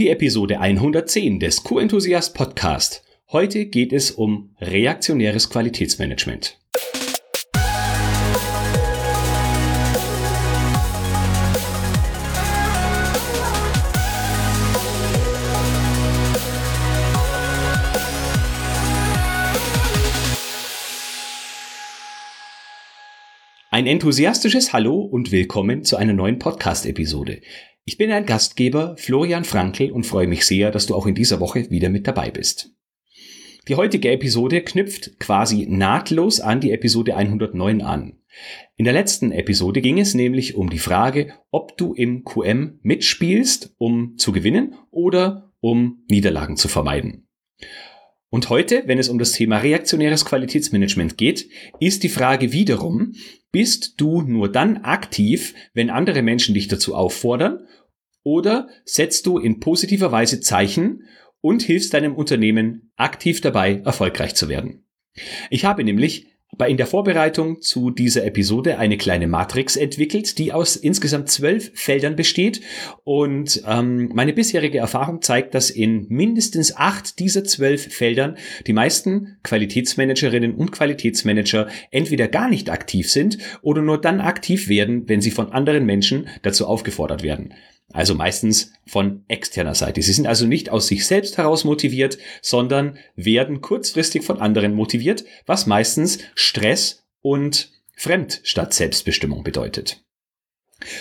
Die Episode 110 des Q-Enthusiast Podcast. Heute geht es um reaktionäres Qualitätsmanagement. Ein enthusiastisches Hallo und willkommen zu einer neuen Podcast-Episode. Ich bin ein Gastgeber, Florian Frankl, und freue mich sehr, dass du auch in dieser Woche wieder mit dabei bist. Die heutige Episode knüpft quasi nahtlos an die Episode 109 an. In der letzten Episode ging es nämlich um die Frage, ob du im QM mitspielst, um zu gewinnen oder um Niederlagen zu vermeiden. Und heute, wenn es um das Thema reaktionäres Qualitätsmanagement geht, ist die Frage wiederum, bist du nur dann aktiv, wenn andere Menschen dich dazu auffordern, oder setzt du in positiver Weise Zeichen und hilfst deinem Unternehmen aktiv dabei, erfolgreich zu werden? Ich habe nämlich bei in der Vorbereitung zu dieser Episode eine kleine Matrix entwickelt, die aus insgesamt zwölf Feldern besteht. Und ähm, meine bisherige Erfahrung zeigt, dass in mindestens acht dieser zwölf Feldern die meisten Qualitätsmanagerinnen und Qualitätsmanager entweder gar nicht aktiv sind oder nur dann aktiv werden, wenn sie von anderen Menschen dazu aufgefordert werden. Also meistens von externer Seite. Sie sind also nicht aus sich selbst heraus motiviert, sondern werden kurzfristig von anderen motiviert, was meistens Stress und Fremd statt Selbstbestimmung bedeutet.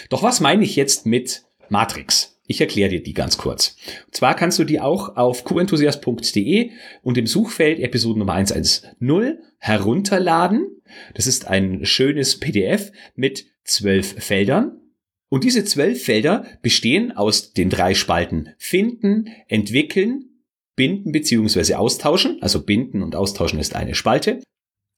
Doch was meine ich jetzt mit Matrix? Ich erkläre dir die ganz kurz. Und zwar kannst du die auch auf qenthusiast.de und im Suchfeld Episode Nummer 110 herunterladen. Das ist ein schönes PDF mit zwölf Feldern und diese zwölf Felder bestehen aus den drei Spalten Finden, Entwickeln, Binden bzw. Austauschen. Also Binden und Austauschen ist eine Spalte.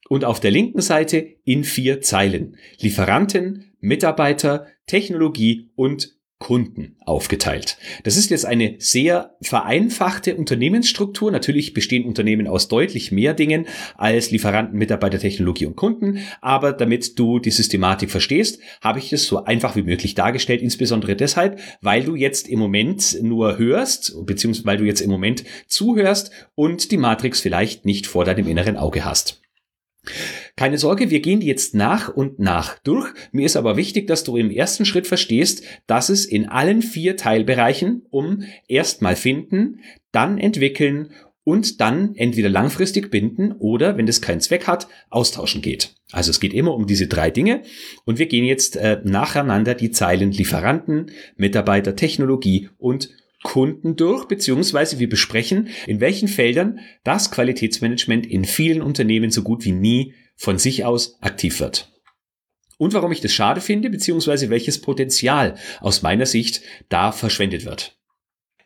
Und auf der linken Seite in vier Zeilen Lieferanten, Mitarbeiter, Technologie und Kunden aufgeteilt. Das ist jetzt eine sehr vereinfachte Unternehmensstruktur. Natürlich bestehen Unternehmen aus deutlich mehr Dingen als Lieferanten, Mitarbeiter, Technologie und Kunden. Aber damit du die Systematik verstehst, habe ich es so einfach wie möglich dargestellt. Insbesondere deshalb, weil du jetzt im Moment nur hörst, beziehungsweise weil du jetzt im Moment zuhörst und die Matrix vielleicht nicht vor deinem inneren Auge hast. Keine Sorge, wir gehen jetzt nach und nach durch. Mir ist aber wichtig, dass du im ersten Schritt verstehst, dass es in allen vier Teilbereichen um erstmal finden, dann entwickeln und dann entweder langfristig binden oder, wenn das keinen Zweck hat, austauschen geht. Also es geht immer um diese drei Dinge und wir gehen jetzt äh, nacheinander die Zeilen Lieferanten, Mitarbeiter, Technologie und Kunden durch, beziehungsweise wir besprechen, in welchen Feldern das Qualitätsmanagement in vielen Unternehmen so gut wie nie von sich aus aktiv wird. Und warum ich das schade finde, beziehungsweise welches Potenzial aus meiner Sicht da verschwendet wird.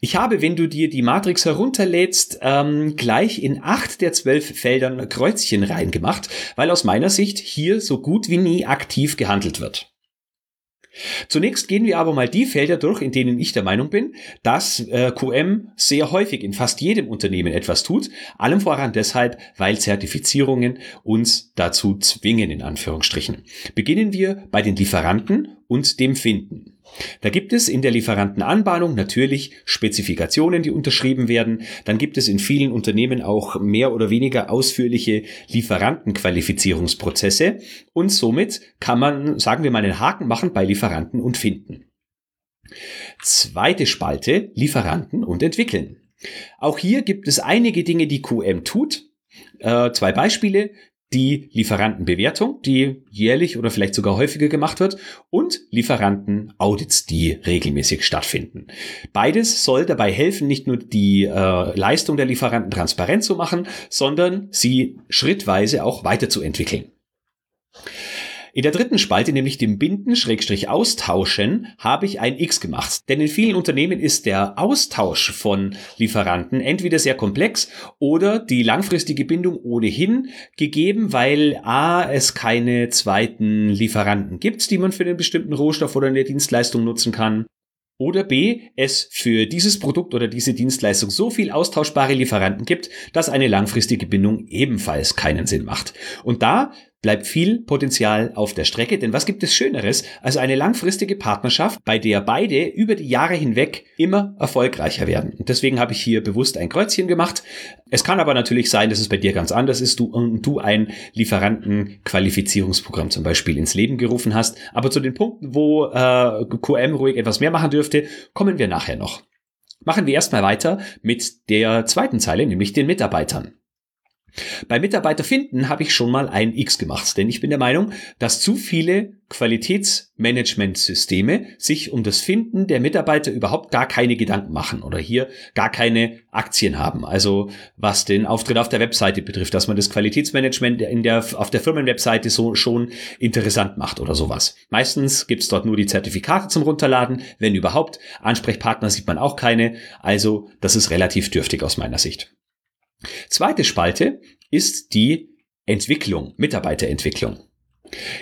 Ich habe, wenn du dir die Matrix herunterlädst, ähm, gleich in acht der zwölf Feldern Kreuzchen reingemacht, weil aus meiner Sicht hier so gut wie nie aktiv gehandelt wird. Zunächst gehen wir aber mal die Felder durch, in denen ich der Meinung bin, dass äh, QM sehr häufig in fast jedem Unternehmen etwas tut, allem voran deshalb, weil Zertifizierungen uns dazu zwingen, in Anführungsstrichen. Beginnen wir bei den Lieferanten und dem Finden. Da gibt es in der Lieferantenanbahnung natürlich Spezifikationen, die unterschrieben werden. Dann gibt es in vielen Unternehmen auch mehr oder weniger ausführliche Lieferantenqualifizierungsprozesse. Und somit kann man, sagen wir mal, einen Haken machen bei Lieferanten und finden. Zweite Spalte, Lieferanten und entwickeln. Auch hier gibt es einige Dinge, die QM tut. Äh, zwei Beispiele die Lieferantenbewertung, die jährlich oder vielleicht sogar häufiger gemacht wird, und Lieferantenaudits, die regelmäßig stattfinden. Beides soll dabei helfen, nicht nur die äh, Leistung der Lieferanten transparent zu machen, sondern sie schrittweise auch weiterzuentwickeln. In der dritten Spalte, nämlich dem Binden, Schrägstrich Austauschen, habe ich ein X gemacht. Denn in vielen Unternehmen ist der Austausch von Lieferanten entweder sehr komplex oder die langfristige Bindung ohnehin gegeben, weil A, es keine zweiten Lieferanten gibt, die man für einen bestimmten Rohstoff oder eine Dienstleistung nutzen kann. Oder B, es für dieses Produkt oder diese Dienstleistung so viel austauschbare Lieferanten gibt, dass eine langfristige Bindung ebenfalls keinen Sinn macht. Und da bleibt viel Potenzial auf der Strecke, denn was gibt es Schöneres als eine langfristige Partnerschaft, bei der beide über die Jahre hinweg immer erfolgreicher werden. Und deswegen habe ich hier bewusst ein Kreuzchen gemacht. Es kann aber natürlich sein, dass es bei dir ganz anders ist du, und du ein Lieferantenqualifizierungsprogramm zum Beispiel ins Leben gerufen hast. Aber zu den Punkten, wo äh, QM ruhig etwas mehr machen dürfte, kommen wir nachher noch. Machen wir erstmal weiter mit der zweiten Zeile, nämlich den Mitarbeitern. Bei Mitarbeiter finden habe ich schon mal ein X gemacht, denn ich bin der Meinung, dass zu viele Qualitätsmanagementsysteme sich um das Finden der Mitarbeiter überhaupt gar keine Gedanken machen oder hier gar keine Aktien haben. Also was den Auftritt auf der Webseite betrifft, dass man das Qualitätsmanagement in der, auf der Firmenwebseite so schon interessant macht oder sowas. Meistens gibt's dort nur die Zertifikate zum Runterladen, wenn überhaupt. Ansprechpartner sieht man auch keine. Also das ist relativ dürftig aus meiner Sicht. Zweite Spalte ist die Entwicklung, Mitarbeiterentwicklung.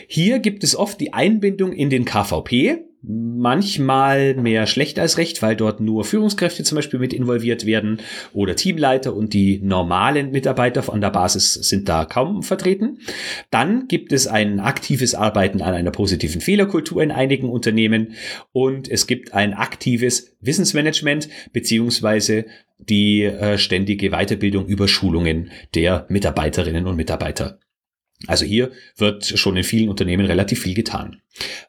Hier gibt es oft die Einbindung in den KVP, manchmal mehr schlecht als recht, weil dort nur Führungskräfte zum Beispiel mit involviert werden oder Teamleiter und die normalen Mitarbeiter von der Basis sind da kaum vertreten. Dann gibt es ein aktives Arbeiten an einer positiven Fehlerkultur in einigen Unternehmen und es gibt ein aktives Wissensmanagement beziehungsweise die äh, ständige Weiterbildung über Schulungen der Mitarbeiterinnen und Mitarbeiter. Also hier wird schon in vielen Unternehmen relativ viel getan.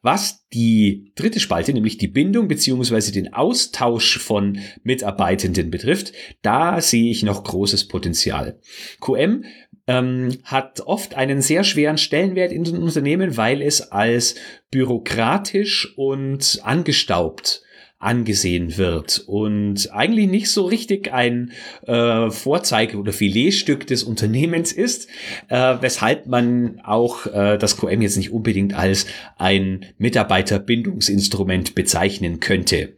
Was die dritte Spalte, nämlich die Bindung beziehungsweise den Austausch von Mitarbeitenden betrifft, da sehe ich noch großes Potenzial. QM ähm, hat oft einen sehr schweren Stellenwert in den Unternehmen, weil es als bürokratisch und angestaubt angesehen wird und eigentlich nicht so richtig ein äh, Vorzeige- oder Filetstück des Unternehmens ist, äh, weshalb man auch äh, das QM jetzt nicht unbedingt als ein Mitarbeiterbindungsinstrument bezeichnen könnte.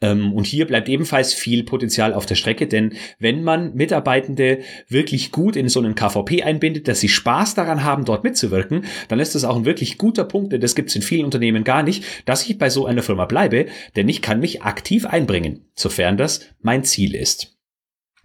Ähm, und hier bleibt ebenfalls viel Potenzial auf der Strecke, denn wenn man Mitarbeitende wirklich gut in so einen KVP einbindet, dass sie Spaß daran haben, dort mitzuwirken, dann ist das auch ein wirklich guter Punkt, denn das gibt es in vielen Unternehmen gar nicht, dass ich bei so einer Firma bleibe, denn ich kann mich aktiv einbringen, sofern das mein Ziel ist.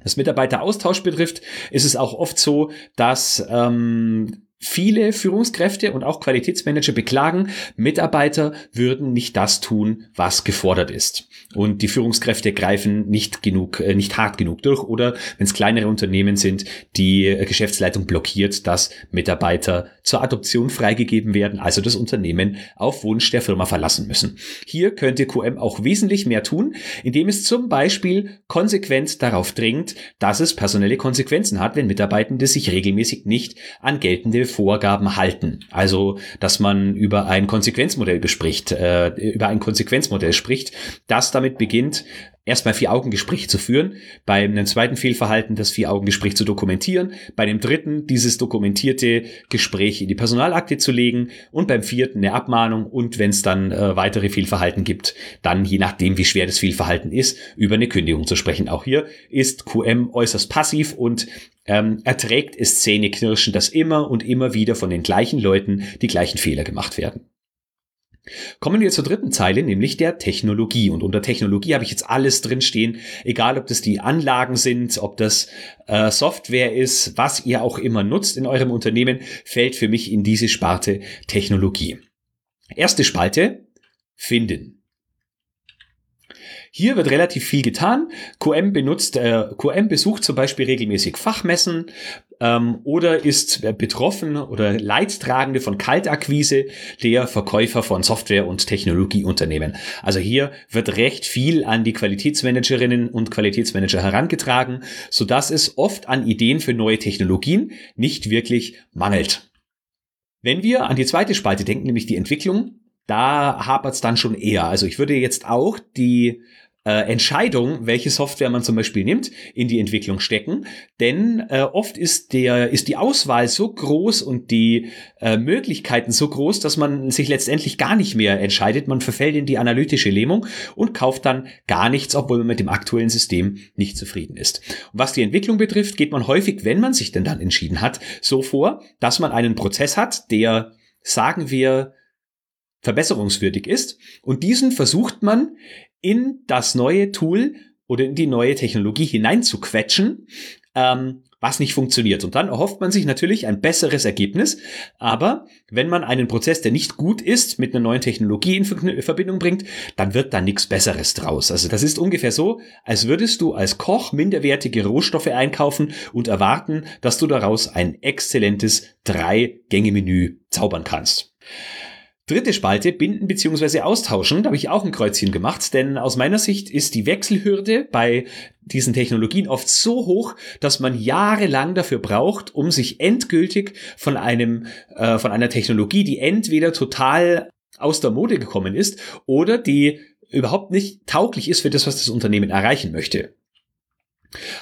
Was Mitarbeiteraustausch betrifft, ist es auch oft so, dass ähm, Viele Führungskräfte und auch Qualitätsmanager beklagen, Mitarbeiter würden nicht das tun, was gefordert ist. Und die Führungskräfte greifen nicht genug, äh, nicht hart genug durch oder wenn es kleinere Unternehmen sind, die äh, Geschäftsleitung blockiert, dass Mitarbeiter zur Adoption freigegeben werden, also das Unternehmen auf Wunsch der Firma verlassen müssen. Hier könnte QM auch wesentlich mehr tun, indem es zum Beispiel konsequent darauf dringt, dass es personelle Konsequenzen hat, wenn Mitarbeitende sich regelmäßig nicht an geltende Vorgaben halten. Also, dass man über ein Konsequenzmodell bespricht, äh, über ein Konsequenzmodell spricht, das damit beginnt, erstmal Vier-Augen-Gespräch zu führen, bei einem zweiten Fehlverhalten das Vier-Augen-Gespräch zu dokumentieren, bei dem dritten dieses dokumentierte Gespräch in die Personalakte zu legen und beim vierten eine Abmahnung und wenn es dann äh, weitere Fehlverhalten gibt, dann je nachdem, wie schwer das Fehlverhalten ist, über eine Kündigung zu sprechen. Auch hier ist QM äußerst passiv und ähm, erträgt es Zähneknirschen, dass immer und immer wieder von den gleichen Leuten die gleichen Fehler gemacht werden. Kommen wir zur dritten Zeile, nämlich der Technologie. Und unter Technologie habe ich jetzt alles drinstehen, egal ob das die Anlagen sind, ob das äh, Software ist, was ihr auch immer nutzt in eurem Unternehmen, fällt für mich in diese Sparte Technologie. Erste Spalte, finden. Hier wird relativ viel getan. QM benutzt, äh, QM besucht zum Beispiel regelmäßig Fachmessen ähm, oder ist betroffen oder Leidtragende von Kaltakquise der Verkäufer von Software- und Technologieunternehmen. Also hier wird recht viel an die Qualitätsmanagerinnen und Qualitätsmanager herangetragen, so dass es oft an Ideen für neue Technologien nicht wirklich mangelt. Wenn wir an die zweite Spalte denken, nämlich die Entwicklung, da hapert es dann schon eher. Also ich würde jetzt auch die äh, Entscheidung, welche Software man zum Beispiel nimmt, in die Entwicklung stecken. Denn äh, oft ist der ist die Auswahl so groß und die äh, Möglichkeiten so groß, dass man sich letztendlich gar nicht mehr entscheidet. Man verfällt in die analytische Lähmung und kauft dann gar nichts, obwohl man mit dem aktuellen System nicht zufrieden ist. Und was die Entwicklung betrifft, geht man häufig, wenn man sich denn dann entschieden hat, so vor, dass man einen Prozess hat, der sagen wir verbesserungswürdig ist. Und diesen versucht man in das neue Tool oder in die neue Technologie hineinzuquetschen, ähm, was nicht funktioniert. Und dann erhofft man sich natürlich ein besseres Ergebnis. Aber wenn man einen Prozess, der nicht gut ist, mit einer neuen Technologie in Verbindung bringt, dann wird da nichts Besseres draus. Also das ist ungefähr so, als würdest du als Koch minderwertige Rohstoffe einkaufen und erwarten, dass du daraus ein exzellentes Drei-Gänge-Menü zaubern kannst. Dritte Spalte, binden bzw. austauschen, da habe ich auch ein Kreuzchen gemacht, denn aus meiner Sicht ist die Wechselhürde bei diesen Technologien oft so hoch, dass man jahrelang dafür braucht, um sich endgültig von einem, äh, von einer Technologie, die entweder total aus der Mode gekommen ist oder die überhaupt nicht tauglich ist für das, was das Unternehmen erreichen möchte.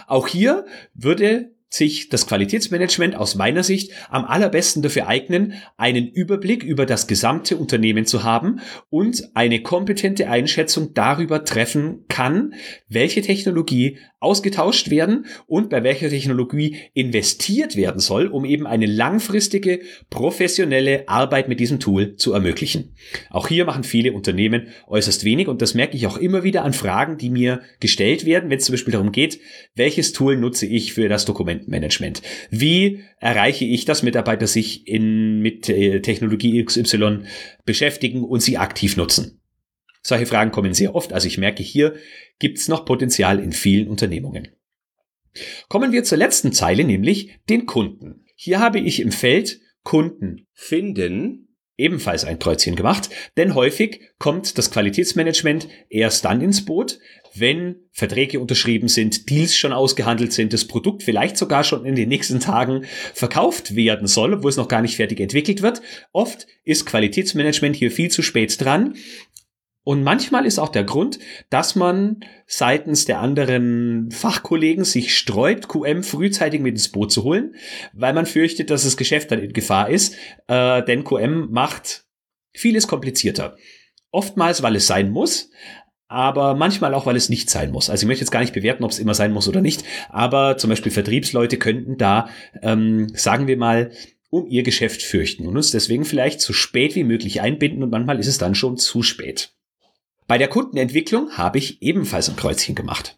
Auch hier würde sich das Qualitätsmanagement aus meiner Sicht am allerbesten dafür eignen, einen Überblick über das gesamte Unternehmen zu haben und eine kompetente Einschätzung darüber treffen kann, welche Technologie ausgetauscht werden und bei welcher Technologie investiert werden soll, um eben eine langfristige, professionelle Arbeit mit diesem Tool zu ermöglichen. Auch hier machen viele Unternehmen äußerst wenig und das merke ich auch immer wieder an Fragen, die mir gestellt werden, wenn es zum Beispiel darum geht, welches Tool nutze ich für das Dokumentenmanagement? Wie erreiche ich, dass Mitarbeiter sich in, mit äh, Technologie XY beschäftigen und sie aktiv nutzen? Solche Fragen kommen sehr oft, also ich merke, hier gibt es noch Potenzial in vielen Unternehmungen. Kommen wir zur letzten Zeile, nämlich den Kunden. Hier habe ich im Feld Kunden finden ebenfalls ein Kreuzchen gemacht, denn häufig kommt das Qualitätsmanagement erst dann ins Boot, wenn Verträge unterschrieben sind, Deals schon ausgehandelt sind, das Produkt vielleicht sogar schon in den nächsten Tagen verkauft werden soll, obwohl es noch gar nicht fertig entwickelt wird. Oft ist Qualitätsmanagement hier viel zu spät dran und manchmal ist auch der Grund, dass man seitens der anderen Fachkollegen sich sträubt, QM frühzeitig mit ins Boot zu holen, weil man fürchtet, dass das Geschäft dann in Gefahr ist, äh, denn QM macht vieles komplizierter. Oftmals, weil es sein muss, aber manchmal auch, weil es nicht sein muss. Also ich möchte jetzt gar nicht bewerten, ob es immer sein muss oder nicht, aber zum Beispiel Vertriebsleute könnten da, ähm, sagen wir mal, um ihr Geschäft fürchten und uns deswegen vielleicht so spät wie möglich einbinden und manchmal ist es dann schon zu spät. Bei der Kundenentwicklung habe ich ebenfalls ein Kreuzchen gemacht.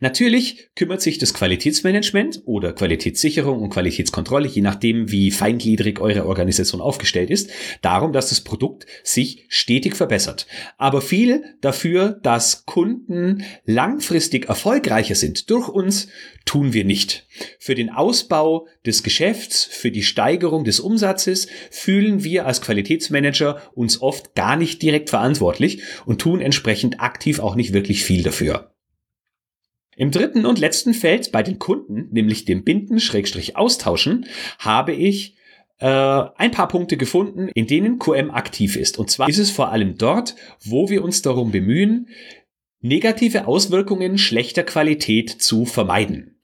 Natürlich kümmert sich das Qualitätsmanagement oder Qualitätssicherung und Qualitätskontrolle, je nachdem, wie feingliedrig eure Organisation aufgestellt ist, darum, dass das Produkt sich stetig verbessert. Aber viel dafür, dass Kunden langfristig erfolgreicher sind durch uns, tun wir nicht. Für den Ausbau des Geschäfts, für die Steigerung des Umsatzes fühlen wir als Qualitätsmanager uns oft gar nicht direkt verantwortlich und tun entsprechend aktiv auch nicht wirklich viel dafür. Im dritten und letzten Feld bei den Kunden, nämlich dem Binden-Austauschen, habe ich äh, ein paar Punkte gefunden, in denen QM aktiv ist. Und zwar ist es vor allem dort, wo wir uns darum bemühen, negative Auswirkungen schlechter Qualität zu vermeiden.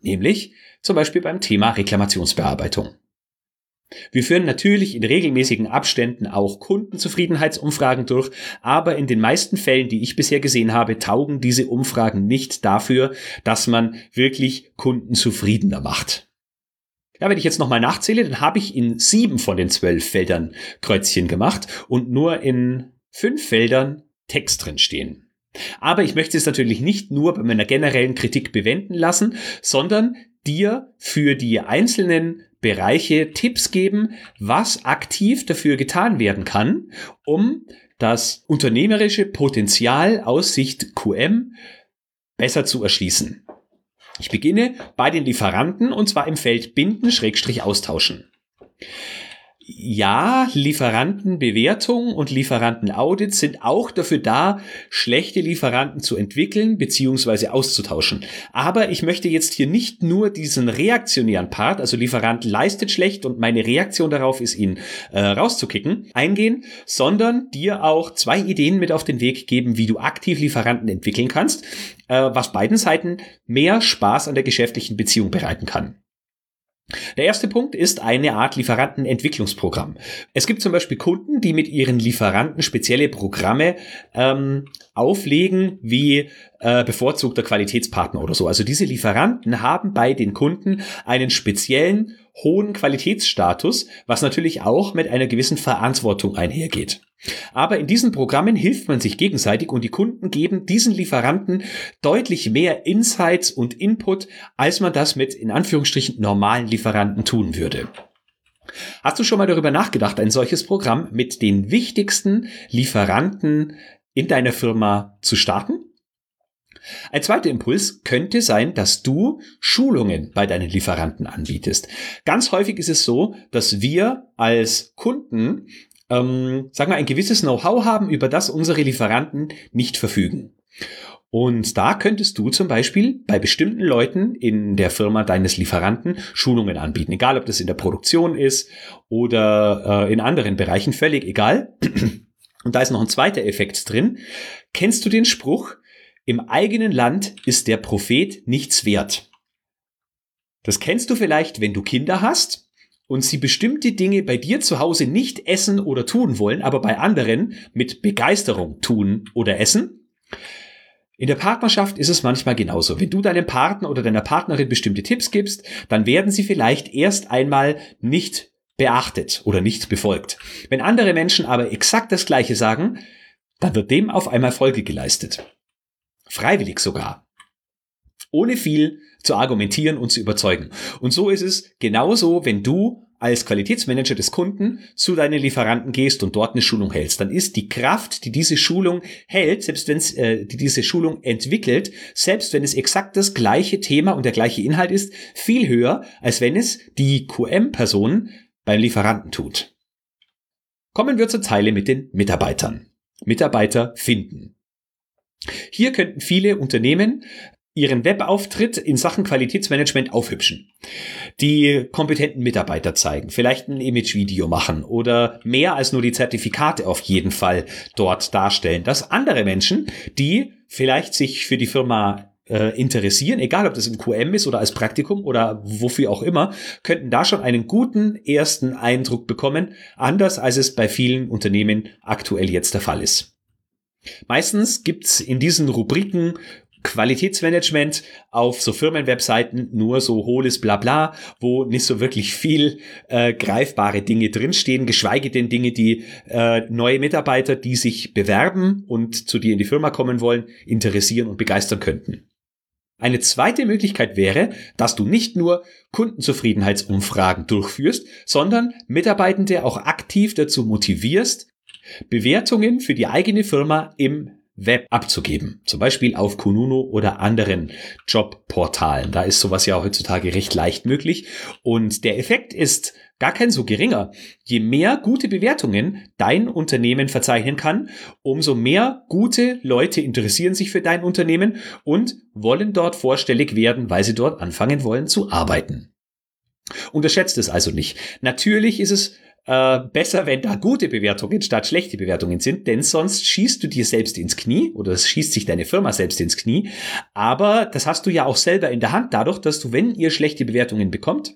Nämlich zum Beispiel beim Thema Reklamationsbearbeitung. Wir führen natürlich in regelmäßigen Abständen auch Kundenzufriedenheitsumfragen durch, aber in den meisten Fällen, die ich bisher gesehen habe, taugen diese Umfragen nicht dafür, dass man wirklich Kunden zufriedener macht. Ja, wenn ich jetzt nochmal nachzähle, dann habe ich in sieben von den zwölf Feldern Kreuzchen gemacht und nur in fünf Feldern Text drin stehen. Aber ich möchte es natürlich nicht nur bei meiner generellen Kritik bewenden lassen, sondern dir für die einzelnen Bereiche Tipps geben, was aktiv dafür getan werden kann, um das unternehmerische Potenzial aus Sicht QM besser zu erschließen. Ich beginne bei den Lieferanten und zwar im Feld Binden-Austauschen ja, Lieferantenbewertung und Lieferantenaudits sind auch dafür da, schlechte Lieferanten zu entwickeln bzw. auszutauschen. Aber ich möchte jetzt hier nicht nur diesen reaktionären Part, also Lieferant leistet schlecht und meine Reaktion darauf ist, ihn äh, rauszukicken, eingehen, sondern dir auch zwei Ideen mit auf den Weg geben, wie du aktiv Lieferanten entwickeln kannst, äh, was beiden Seiten mehr Spaß an der geschäftlichen Beziehung bereiten kann. Der erste Punkt ist eine Art Lieferantenentwicklungsprogramm. Es gibt zum Beispiel Kunden, die mit ihren Lieferanten spezielle Programme ähm, auflegen, wie äh, bevorzugter Qualitätspartner oder so. Also diese Lieferanten haben bei den Kunden einen speziellen hohen Qualitätsstatus, was natürlich auch mit einer gewissen Verantwortung einhergeht. Aber in diesen Programmen hilft man sich gegenseitig und die Kunden geben diesen Lieferanten deutlich mehr Insights und Input, als man das mit in Anführungsstrichen normalen Lieferanten tun würde. Hast du schon mal darüber nachgedacht, ein solches Programm mit den wichtigsten Lieferanten in deiner Firma zu starten? Ein zweiter Impuls könnte sein, dass du Schulungen bei deinen Lieferanten anbietest. Ganz häufig ist es so, dass wir als Kunden, ähm, sagen wir, ein gewisses Know-how haben, über das unsere Lieferanten nicht verfügen. Und da könntest du zum Beispiel bei bestimmten Leuten in der Firma deines Lieferanten Schulungen anbieten. Egal, ob das in der Produktion ist oder äh, in anderen Bereichen, völlig egal. Und da ist noch ein zweiter Effekt drin. Kennst du den Spruch, im eigenen Land ist der Prophet nichts wert? Das kennst du vielleicht, wenn du Kinder hast und sie bestimmte Dinge bei dir zu Hause nicht essen oder tun wollen, aber bei anderen mit Begeisterung tun oder essen. In der Partnerschaft ist es manchmal genauso. Wenn du deinem Partner oder deiner Partnerin bestimmte Tipps gibst, dann werden sie vielleicht erst einmal nicht beachtet oder nicht befolgt. Wenn andere Menschen aber exakt das Gleiche sagen, dann wird dem auf einmal Folge geleistet. Freiwillig sogar. Ohne viel zu argumentieren und zu überzeugen. Und so ist es genauso, wenn du als Qualitätsmanager des Kunden zu deinen Lieferanten gehst und dort eine Schulung hältst, dann ist die Kraft, die diese Schulung hält, selbst wenn es äh, die diese Schulung entwickelt, selbst wenn es exakt das gleiche Thema und der gleiche Inhalt ist, viel höher, als wenn es die QM-Person beim Lieferanten tut. Kommen wir zur Zeile mit den Mitarbeitern. Mitarbeiter finden. Hier könnten viele Unternehmen ihren Webauftritt in Sachen Qualitätsmanagement aufhübschen. Die kompetenten Mitarbeiter zeigen, vielleicht ein Imagevideo machen oder mehr als nur die Zertifikate auf jeden Fall dort darstellen, dass andere Menschen, die vielleicht sich für die Firma äh, interessieren, egal ob das im QM ist oder als Praktikum oder wofür auch immer, könnten da schon einen guten ersten Eindruck bekommen, anders als es bei vielen Unternehmen aktuell jetzt der Fall ist. Meistens gibt's in diesen Rubriken Qualitätsmanagement auf so Firmenwebseiten nur so hohles Blabla, wo nicht so wirklich viel äh, greifbare Dinge drinstehen, geschweige denn Dinge, die äh, neue Mitarbeiter, die sich bewerben und zu dir in die Firma kommen wollen, interessieren und begeistern könnten. Eine zweite Möglichkeit wäre, dass du nicht nur Kundenzufriedenheitsumfragen durchführst, sondern Mitarbeitende auch aktiv dazu motivierst, Bewertungen für die eigene Firma im Web abzugeben. Zum Beispiel auf Kununu oder anderen Jobportalen. Da ist sowas ja heutzutage recht leicht möglich. Und der Effekt ist gar kein so geringer. Je mehr gute Bewertungen dein Unternehmen verzeichnen kann, umso mehr gute Leute interessieren sich für dein Unternehmen und wollen dort vorstellig werden, weil sie dort anfangen wollen zu arbeiten. Unterschätzt es also nicht. Natürlich ist es äh, besser, wenn da gute Bewertungen statt schlechte Bewertungen sind, denn sonst schießt du dir selbst ins Knie oder es schießt sich deine Firma selbst ins Knie. Aber das hast du ja auch selber in der Hand, dadurch, dass du, wenn ihr schlechte Bewertungen bekommt,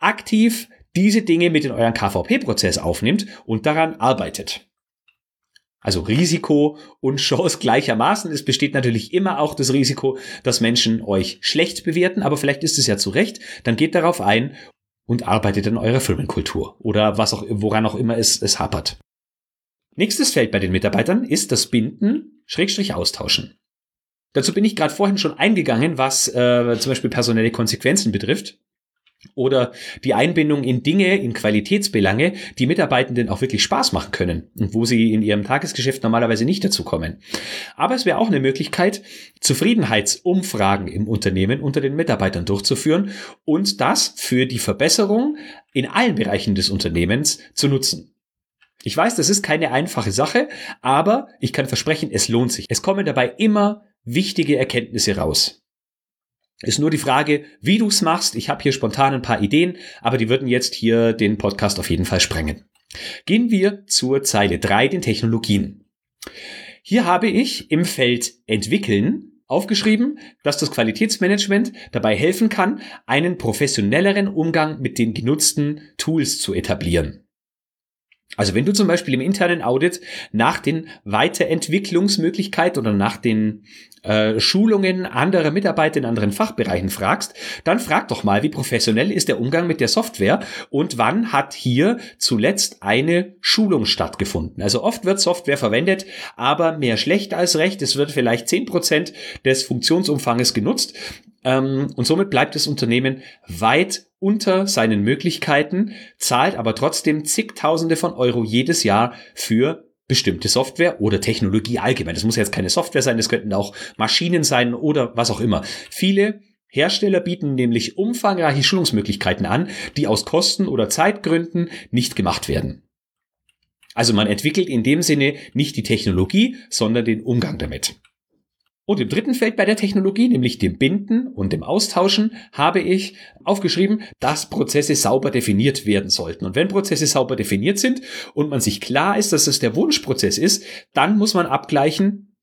aktiv diese Dinge mit in euren KVP-Prozess aufnimmt und daran arbeitet. Also Risiko und Chance gleichermaßen. Es besteht natürlich immer auch das Risiko, dass Menschen euch schlecht bewerten, aber vielleicht ist es ja zu Recht. Dann geht darauf ein und arbeitet an eurer Firmenkultur oder was auch, woran auch immer es, es hapert. Nächstes Feld bei den Mitarbeitern ist das Binden, Schrägstrich austauschen. Dazu bin ich gerade vorhin schon eingegangen, was äh, zum Beispiel personelle Konsequenzen betrifft oder die Einbindung in Dinge, in Qualitätsbelange, die Mitarbeitenden auch wirklich Spaß machen können und wo sie in ihrem Tagesgeschäft normalerweise nicht dazu kommen. Aber es wäre auch eine Möglichkeit, Zufriedenheitsumfragen im Unternehmen unter den Mitarbeitern durchzuführen und das für die Verbesserung in allen Bereichen des Unternehmens zu nutzen. Ich weiß, das ist keine einfache Sache, aber ich kann versprechen, es lohnt sich. Es kommen dabei immer wichtige Erkenntnisse raus. Ist nur die Frage, wie du es machst. Ich habe hier spontan ein paar Ideen, aber die würden jetzt hier den Podcast auf jeden Fall sprengen. Gehen wir zur Zeile 3, den Technologien. Hier habe ich im Feld entwickeln aufgeschrieben, dass das Qualitätsmanagement dabei helfen kann, einen professionelleren Umgang mit den genutzten Tools zu etablieren. Also wenn du zum Beispiel im internen Audit nach den Weiterentwicklungsmöglichkeiten oder nach den äh, Schulungen anderer Mitarbeiter in anderen Fachbereichen fragst, dann frag doch mal, wie professionell ist der Umgang mit der Software und wann hat hier zuletzt eine Schulung stattgefunden. Also oft wird Software verwendet, aber mehr schlecht als recht. Es wird vielleicht zehn Prozent des Funktionsumfanges genutzt ähm, und somit bleibt das Unternehmen weit unter seinen Möglichkeiten, zahlt aber trotzdem zigtausende von Euro jedes Jahr für bestimmte Software oder Technologie allgemein. Das muss jetzt keine Software sein, das könnten auch Maschinen sein oder was auch immer. Viele Hersteller bieten nämlich umfangreiche Schulungsmöglichkeiten an, die aus Kosten- oder Zeitgründen nicht gemacht werden. Also man entwickelt in dem Sinne nicht die Technologie, sondern den Umgang damit. Und im dritten Feld bei der Technologie, nämlich dem Binden und dem Austauschen, habe ich aufgeschrieben, dass Prozesse sauber definiert werden sollten. Und wenn Prozesse sauber definiert sind und man sich klar ist, dass es der Wunschprozess ist, dann muss man abgleichen,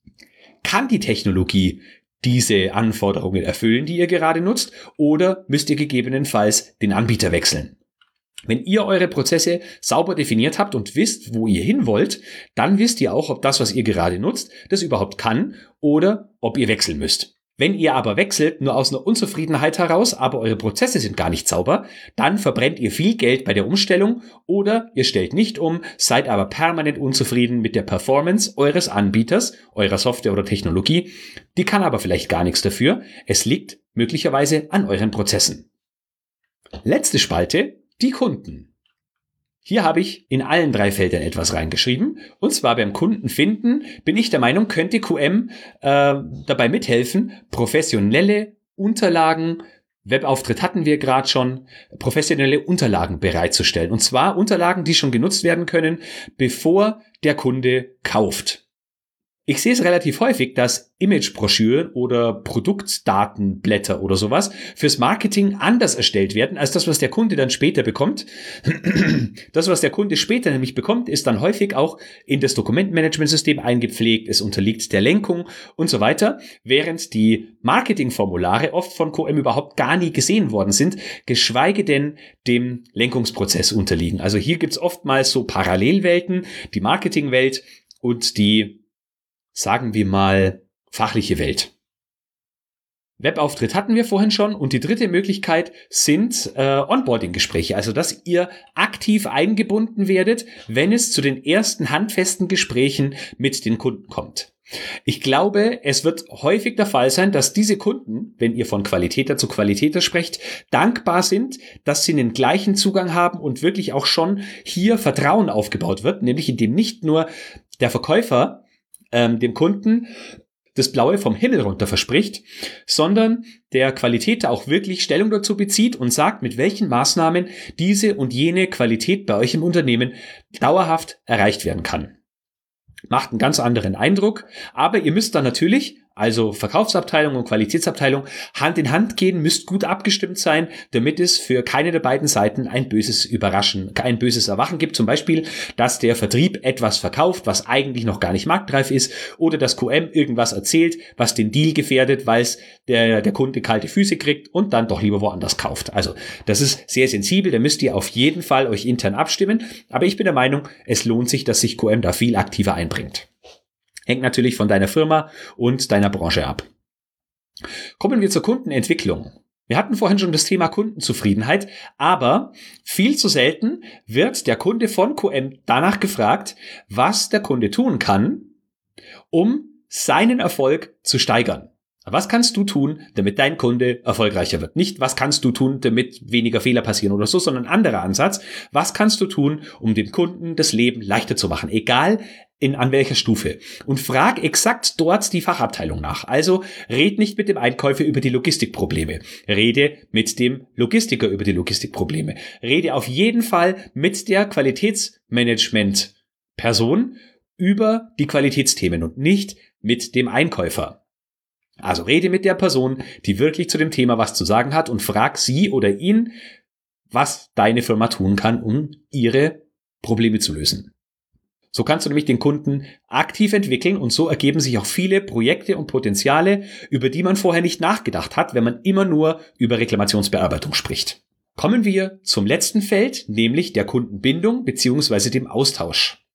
kann die Technologie diese Anforderungen erfüllen, die ihr gerade nutzt, oder müsst ihr gegebenenfalls den Anbieter wechseln. Wenn ihr eure Prozesse sauber definiert habt und wisst, wo ihr hin wollt, dann wisst ihr auch, ob das, was ihr gerade nutzt, das überhaupt kann oder ob ihr wechseln müsst. Wenn ihr aber wechselt, nur aus einer Unzufriedenheit heraus, aber eure Prozesse sind gar nicht sauber, dann verbrennt ihr viel Geld bei der Umstellung oder ihr stellt nicht um, seid aber permanent unzufrieden mit der Performance eures Anbieters, eurer Software oder Technologie. Die kann aber vielleicht gar nichts dafür. Es liegt möglicherweise an euren Prozessen. Letzte Spalte, die Kunden. Hier habe ich in allen drei Feldern etwas reingeschrieben. Und zwar beim Kunden finden bin ich der Meinung, könnte QM äh, dabei mithelfen, professionelle Unterlagen, Webauftritt hatten wir gerade schon, professionelle Unterlagen bereitzustellen. Und zwar Unterlagen, die schon genutzt werden können, bevor der Kunde kauft. Ich sehe es relativ häufig, dass Imagebroschüren oder Produktdatenblätter oder sowas fürs Marketing anders erstellt werden als das, was der Kunde dann später bekommt. Das, was der Kunde später nämlich bekommt, ist dann häufig auch in das Dokumentenmanagementsystem eingepflegt, es unterliegt der Lenkung und so weiter, während die Marketingformulare oft von QM überhaupt gar nie gesehen worden sind, geschweige denn dem Lenkungsprozess unterliegen. Also hier gibt's oftmals so Parallelwelten, die Marketingwelt und die sagen wir mal, fachliche Welt. Webauftritt hatten wir vorhin schon und die dritte Möglichkeit sind äh, Onboarding-Gespräche, also dass ihr aktiv eingebunden werdet, wenn es zu den ersten handfesten Gesprächen mit den Kunden kommt. Ich glaube, es wird häufig der Fall sein, dass diese Kunden, wenn ihr von Qualitäter zu Qualitäter sprecht, dankbar sind, dass sie den gleichen Zugang haben und wirklich auch schon hier Vertrauen aufgebaut wird, nämlich indem nicht nur der Verkäufer ähm, dem Kunden das Blaue vom Himmel runter verspricht, sondern der Qualität auch wirklich Stellung dazu bezieht und sagt, mit welchen Maßnahmen diese und jene Qualität bei euch im Unternehmen dauerhaft erreicht werden kann. Macht einen ganz anderen Eindruck, aber ihr müsst dann natürlich also Verkaufsabteilung und Qualitätsabteilung Hand in Hand gehen, müsst gut abgestimmt sein, damit es für keine der beiden Seiten ein böses Überraschen, ein böses Erwachen gibt. Zum Beispiel, dass der Vertrieb etwas verkauft, was eigentlich noch gar nicht marktreif ist, oder dass QM irgendwas erzählt, was den Deal gefährdet, weil es der, der Kunde kalte Füße kriegt und dann doch lieber woanders kauft. Also das ist sehr sensibel, da müsst ihr auf jeden Fall euch intern abstimmen. Aber ich bin der Meinung, es lohnt sich, dass sich QM da viel aktiver einbringt. Hängt natürlich von deiner Firma und deiner Branche ab. Kommen wir zur Kundenentwicklung. Wir hatten vorhin schon das Thema Kundenzufriedenheit, aber viel zu selten wird der Kunde von QM danach gefragt, was der Kunde tun kann, um seinen Erfolg zu steigern. Was kannst du tun, damit dein Kunde erfolgreicher wird? Nicht, was kannst du tun, damit weniger Fehler passieren oder so, sondern ein anderer Ansatz. Was kannst du tun, um dem Kunden das Leben leichter zu machen? Egal in an welcher Stufe. Und frag exakt dort die Fachabteilung nach. Also red nicht mit dem Einkäufer über die Logistikprobleme. Rede mit dem Logistiker über die Logistikprobleme. Rede auf jeden Fall mit der Qualitätsmanagement Person über die Qualitätsthemen und nicht mit dem Einkäufer. Also rede mit der Person, die wirklich zu dem Thema was zu sagen hat und frag sie oder ihn, was deine Firma tun kann, um ihre Probleme zu lösen. So kannst du nämlich den Kunden aktiv entwickeln und so ergeben sich auch viele Projekte und Potenziale, über die man vorher nicht nachgedacht hat, wenn man immer nur über Reklamationsbearbeitung spricht. Kommen wir zum letzten Feld, nämlich der Kundenbindung beziehungsweise dem Austausch.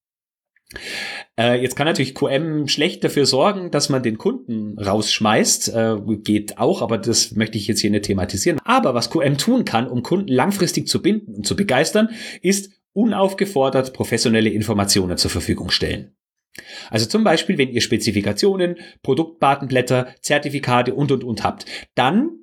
Äh, jetzt kann natürlich QM schlecht dafür sorgen, dass man den Kunden rausschmeißt. Äh, geht auch, aber das möchte ich jetzt hier nicht thematisieren. Aber was QM tun kann, um Kunden langfristig zu binden und zu begeistern, ist unaufgefordert professionelle Informationen zur Verfügung stellen. Also zum Beispiel, wenn ihr Spezifikationen, Produktdatenblätter, Zertifikate und, und, und habt, dann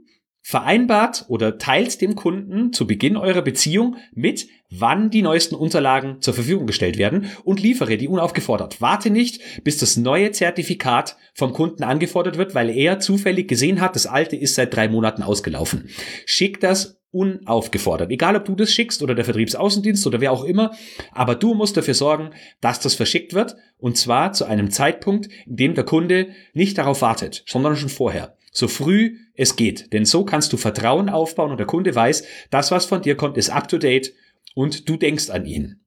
vereinbart oder teilt dem Kunden zu Beginn eurer Beziehung mit, wann die neuesten Unterlagen zur Verfügung gestellt werden und liefere die unaufgefordert. Warte nicht, bis das neue Zertifikat vom Kunden angefordert wird, weil er zufällig gesehen hat, das alte ist seit drei Monaten ausgelaufen. Schick das unaufgefordert. Egal, ob du das schickst oder der Vertriebsaußendienst oder wer auch immer, aber du musst dafür sorgen, dass das verschickt wird und zwar zu einem Zeitpunkt, in dem der Kunde nicht darauf wartet, sondern schon vorher so früh es geht. Denn so kannst du Vertrauen aufbauen und der Kunde weiß, das, was von dir kommt, ist up-to-date und du denkst an ihn.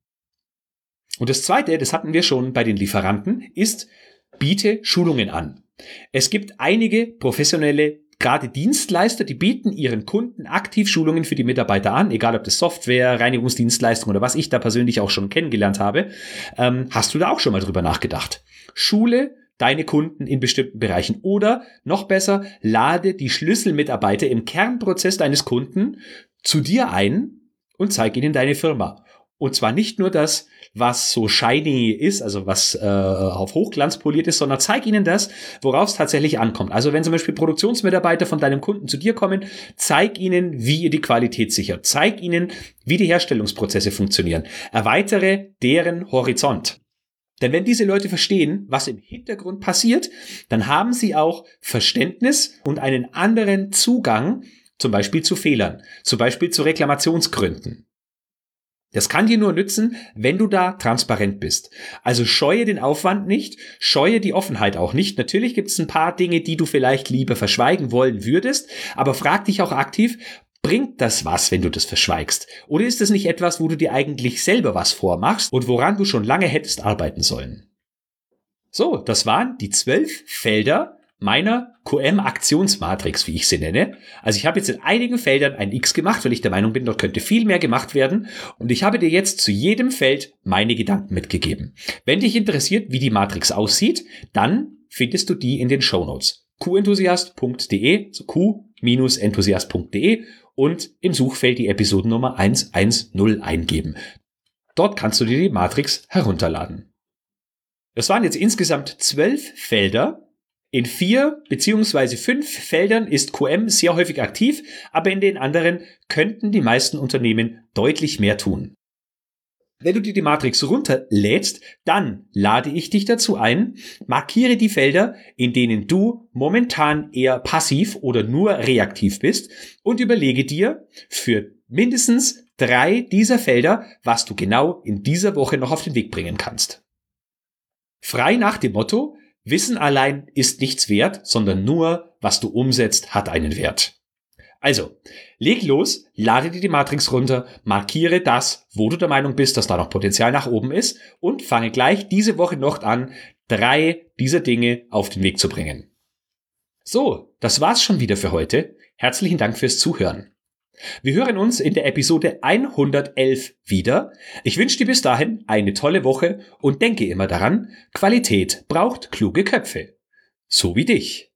Und das Zweite, das hatten wir schon bei den Lieferanten, ist, biete Schulungen an. Es gibt einige professionelle gerade Dienstleister, die bieten ihren Kunden aktiv Schulungen für die Mitarbeiter an, egal ob das Software, Reinigungsdienstleistung oder was ich da persönlich auch schon kennengelernt habe. Ähm, hast du da auch schon mal drüber nachgedacht? Schule deine Kunden in bestimmten Bereichen. Oder noch besser, lade die Schlüsselmitarbeiter im Kernprozess deines Kunden zu dir ein und zeig ihnen deine Firma. Und zwar nicht nur das, was so shiny ist, also was äh, auf Hochglanz poliert ist, sondern zeig ihnen das, worauf es tatsächlich ankommt. Also wenn zum Beispiel Produktionsmitarbeiter von deinem Kunden zu dir kommen, zeig ihnen, wie ihr die Qualität sichert. Zeig ihnen, wie die Herstellungsprozesse funktionieren. Erweitere deren Horizont. Denn wenn diese Leute verstehen, was im Hintergrund passiert, dann haben sie auch Verständnis und einen anderen Zugang, zum Beispiel zu Fehlern, zum Beispiel zu Reklamationsgründen. Das kann dir nur nützen, wenn du da transparent bist. Also scheue den Aufwand nicht, scheue die Offenheit auch nicht. Natürlich gibt es ein paar Dinge, die du vielleicht lieber verschweigen wollen würdest, aber frag dich auch aktiv, Bringt das was, wenn du das verschweigst? Oder ist es nicht etwas, wo du dir eigentlich selber was vormachst und woran du schon lange hättest arbeiten sollen? So, das waren die zwölf Felder meiner QM-Aktionsmatrix, wie ich sie nenne. Also ich habe jetzt in einigen Feldern ein X gemacht, weil ich der Meinung bin, dort könnte viel mehr gemacht werden. Und ich habe dir jetzt zu jedem Feld meine Gedanken mitgegeben. Wenn dich interessiert, wie die Matrix aussieht, dann findest du die in den Show Notes. qenthusiast.de, so q-enthusiast.de und im Suchfeld die Episodennummer 110 eingeben. Dort kannst du dir die Matrix herunterladen. Das waren jetzt insgesamt zwölf Felder. In vier beziehungsweise fünf Feldern ist QM sehr häufig aktiv, aber in den anderen könnten die meisten Unternehmen deutlich mehr tun. Wenn du dir die Matrix runterlädst, dann lade ich dich dazu ein, markiere die Felder, in denen du momentan eher passiv oder nur reaktiv bist und überlege dir für mindestens drei dieser Felder, was du genau in dieser Woche noch auf den Weg bringen kannst. Frei nach dem Motto, Wissen allein ist nichts wert, sondern nur, was du umsetzt, hat einen Wert. Also, leg los, lade dir die Matrix runter, markiere das, wo du der Meinung bist, dass da noch Potenzial nach oben ist und fange gleich diese Woche noch an, drei dieser Dinge auf den Weg zu bringen. So, das war's schon wieder für heute. Herzlichen Dank fürs Zuhören. Wir hören uns in der Episode 111 wieder. Ich wünsche dir bis dahin eine tolle Woche und denke immer daran, Qualität braucht kluge Köpfe. So wie dich.